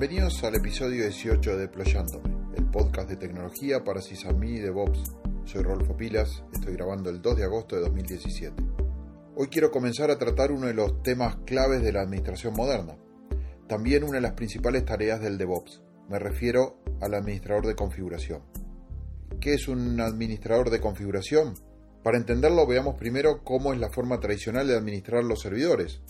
Bienvenidos al episodio 18 de Deployándome, el podcast de tecnología para sysadmin y DevOps. Soy Rolfo Pilas, estoy grabando el 2 de agosto de 2017. Hoy quiero comenzar a tratar uno de los temas claves de la administración moderna, también una de las principales tareas del DevOps. Me refiero al administrador de configuración. ¿Qué es un administrador de configuración? Para entenderlo veamos primero cómo es la forma tradicional de administrar los servidores.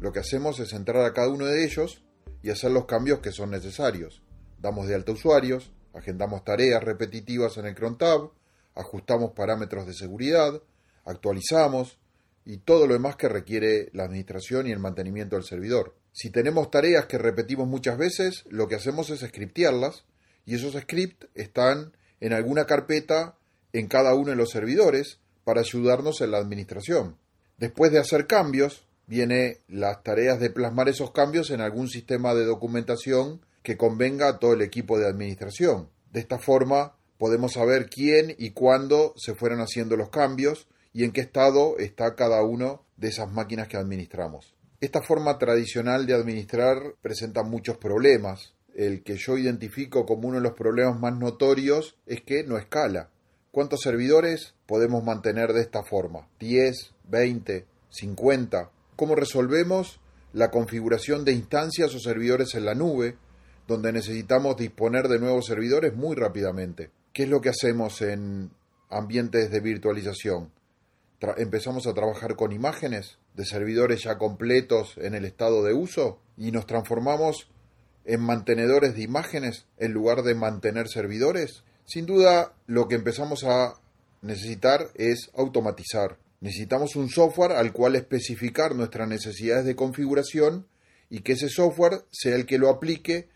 Lo que hacemos es entrar a cada uno de ellos y hacer los cambios que son necesarios. Damos de alta usuarios, agendamos tareas repetitivas en el cron tab, ajustamos parámetros de seguridad, actualizamos y todo lo demás que requiere la administración y el mantenimiento del servidor. Si tenemos tareas que repetimos muchas veces, lo que hacemos es scriptearlas y esos scripts están en alguna carpeta en cada uno de los servidores para ayudarnos en la administración. Después de hacer cambios, viene las tareas de plasmar esos cambios en algún sistema de documentación que convenga a todo el equipo de administración. De esta forma podemos saber quién y cuándo se fueron haciendo los cambios y en qué estado está cada uno de esas máquinas que administramos. Esta forma tradicional de administrar presenta muchos problemas. El que yo identifico como uno de los problemas más notorios es que no escala. ¿Cuántos servidores podemos mantener de esta forma? ¿10? ¿20? ¿50? ¿Cómo resolvemos la configuración de instancias o servidores en la nube, donde necesitamos disponer de nuevos servidores muy rápidamente? ¿Qué es lo que hacemos en ambientes de virtualización? empezamos a trabajar con imágenes de servidores ya completos en el estado de uso y nos transformamos en mantenedores de imágenes en lugar de mantener servidores sin duda, lo que empezamos a necesitar es automatizar. Necesitamos un software al cual especificar nuestras necesidades de configuración y que ese software sea el que lo aplique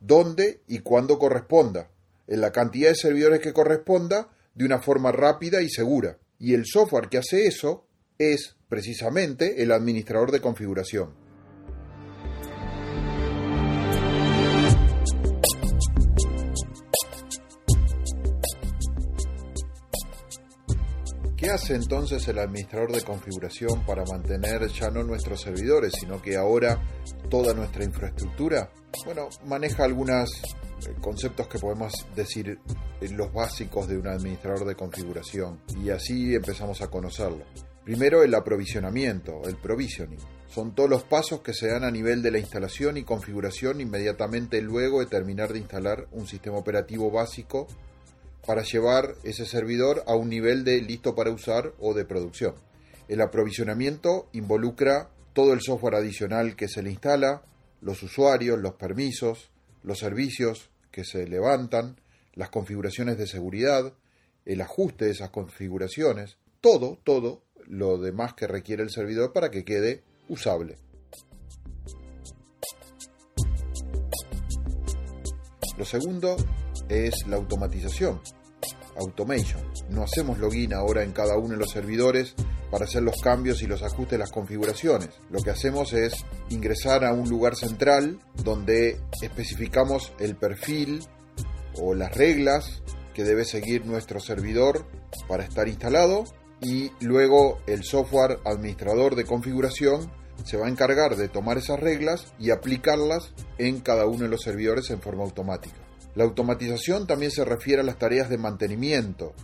donde y cuando corresponda, en la cantidad de servidores que corresponda, de una forma rápida y segura. Y el software que hace eso es precisamente el administrador de configuración. Entonces el administrador de configuración para mantener ya no nuestros servidores, sino que ahora toda nuestra infraestructura? Bueno, maneja algunos eh, conceptos que podemos decir los básicos de un administrador de configuración y así empezamos a conocerlo. Primero el aprovisionamiento, el provisioning. Son todos los pasos que se dan a nivel de la instalación y configuración inmediatamente luego de terminar de instalar un sistema operativo básico para llevar ese servidor a un nivel de listo para usar o de producción. El aprovisionamiento involucra todo el software adicional que se le instala, los usuarios, los permisos, los servicios que se levantan, las configuraciones de seguridad, el ajuste de esas configuraciones, todo, todo lo demás que requiere el servidor para que quede usable. Lo segundo es la automatización, automation. No hacemos login ahora en cada uno de los servidores para hacer los cambios y los ajustes de las configuraciones. Lo que hacemos es ingresar a un lugar central donde especificamos el perfil o las reglas que debe seguir nuestro servidor para estar instalado y luego el software administrador de configuración se va a encargar de tomar esas reglas y aplicarlas en cada uno de los servidores en forma automática. La automatización también se refiere a las tareas de mantenimiento,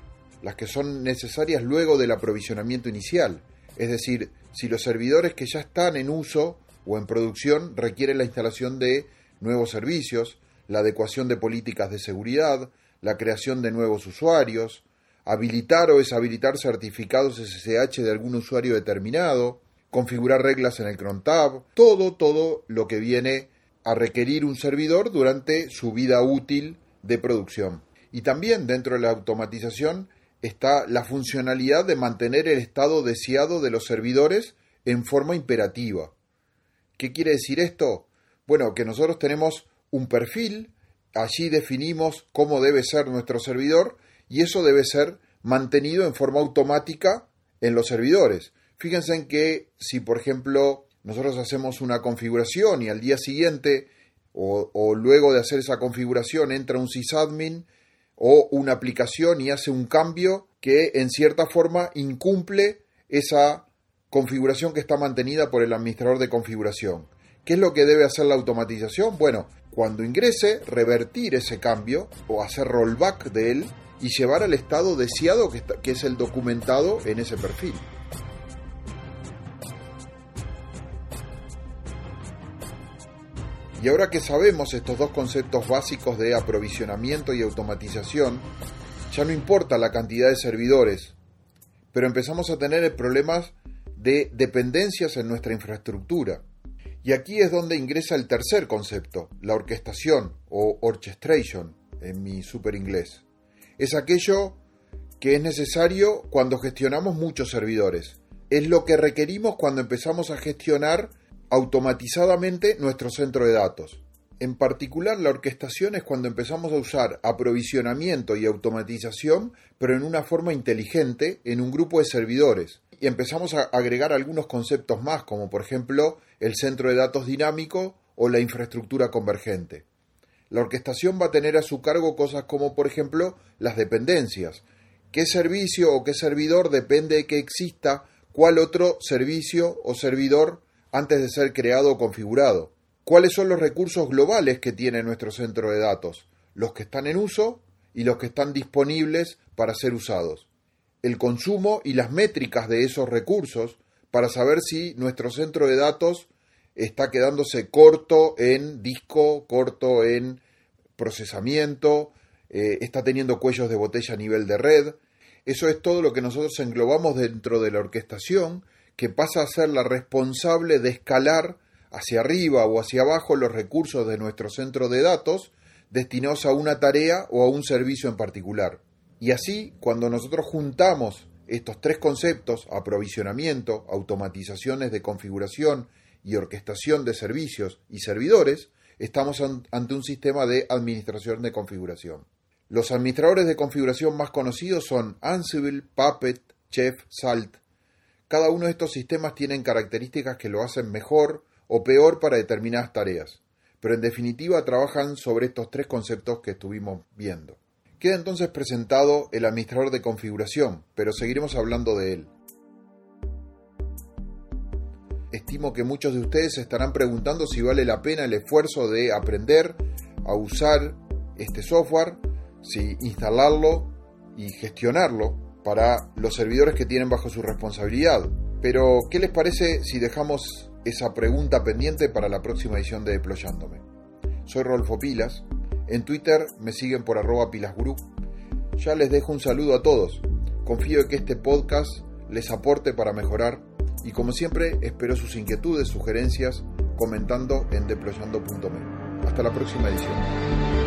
las que son necesarias luego del aprovisionamiento inicial, es decir, si los servidores que ya están en uso o en producción requieren la instalación de nuevos servicios, la adecuación de políticas de seguridad, la creación de nuevos usuarios, habilitar o deshabilitar certificados SSH de algún usuario determinado, configurar reglas en el cron tab, todo, todo lo que viene a requerir un servidor durante su vida útil de producción. Y también dentro de la automatización está la funcionalidad de mantener el estado deseado de los servidores en forma imperativa. ¿Qué quiere decir esto? Bueno, que nosotros tenemos un perfil, allí definimos cómo debe ser nuestro servidor y eso debe ser mantenido en forma automática en los servidores. Fíjense en que si, por ejemplo, nosotros hacemos una configuración y al día siguiente o, luego de hacer esa configuración entra un sysadmin o una aplicación y hace un cambio que en cierta forma incumple esa configuración que está mantenida por el administrador de configuración. ¿Qué es lo que debe hacer la automatización? Bueno, Cuando ingrese, revertir ese cambio o hacer rollback de él y llevar al estado deseado que, que es el documentado en ese perfil. Y ahora que sabemos estos dos conceptos básicos de aprovisionamiento y automatización, ya no importa la cantidad de servidores, pero empezamos a tener problemas de dependencias en nuestra infraestructura. Y aquí es donde ingresa el tercer concepto, la orquestación o orchestration en mi super inglés. Es aquello que es necesario cuando gestionamos muchos servidores. Es lo que requerimos cuando empezamos a gestionar automatizadamente nuestro centro de datos. En particular, la orquestación es cuando empezamos a usar aprovisionamiento y automatización, pero en una forma inteligente, en un grupo de servidores. Y empezamos a agregar algunos conceptos más, como por ejemplo el centro de datos dinámico o la infraestructura convergente. La orquestación va a tener a su cargo cosas como, por ejemplo, las dependencias. ¿Qué servicio o qué servidor depende de que exista cuál otro servicio o servidor antes de ser creado o configurado. ¿Cuáles son los recursos globales que tiene nuestro centro de datos? Los que están en uso y los que están disponibles para ser usados. El consumo y las métricas de esos recursos para saber si nuestro centro de datos está quedándose corto en disco, corto en procesamiento, eh, está teniendo cuellos de botella a nivel de red. Eso es todo lo que nosotros englobamos dentro de la orquestación que pasa a ser la responsable de escalar hacia arriba o hacia abajo los recursos de nuestro centro de datos destinados a una tarea o a un servicio en particular. Y así, cuando nosotros juntamos estos tres conceptos, aprovisionamiento, automatizaciones de configuración y orquestación de servicios y servidores, estamos ante un sistema de administración de configuración. Los administradores de configuración más conocidos son Ansible, Puppet, Chef, Salt cada uno de estos sistemas tienen características que lo hacen mejor o peor para determinadas tareas, pero en definitiva trabajan sobre estos tres conceptos que estuvimos viendo. Queda entonces presentado el administrador de configuración, pero seguiremos hablando de él. Estimo que muchos de ustedes se estarán preguntando si vale la pena el esfuerzo de aprender a usar este software, si instalarlo y gestionarlo para los servidores que tienen bajo su responsabilidad. Pero, ¿qué les parece si dejamos esa pregunta pendiente para la próxima edición de Deployándome? Soy Rolfo Pilas. En Twitter me siguen por arroba pilasgroup. Ya les dejo un saludo a todos. Confío en que este podcast les aporte para mejorar y como siempre espero sus inquietudes, sugerencias comentando en deployando.me. Hasta la próxima edición.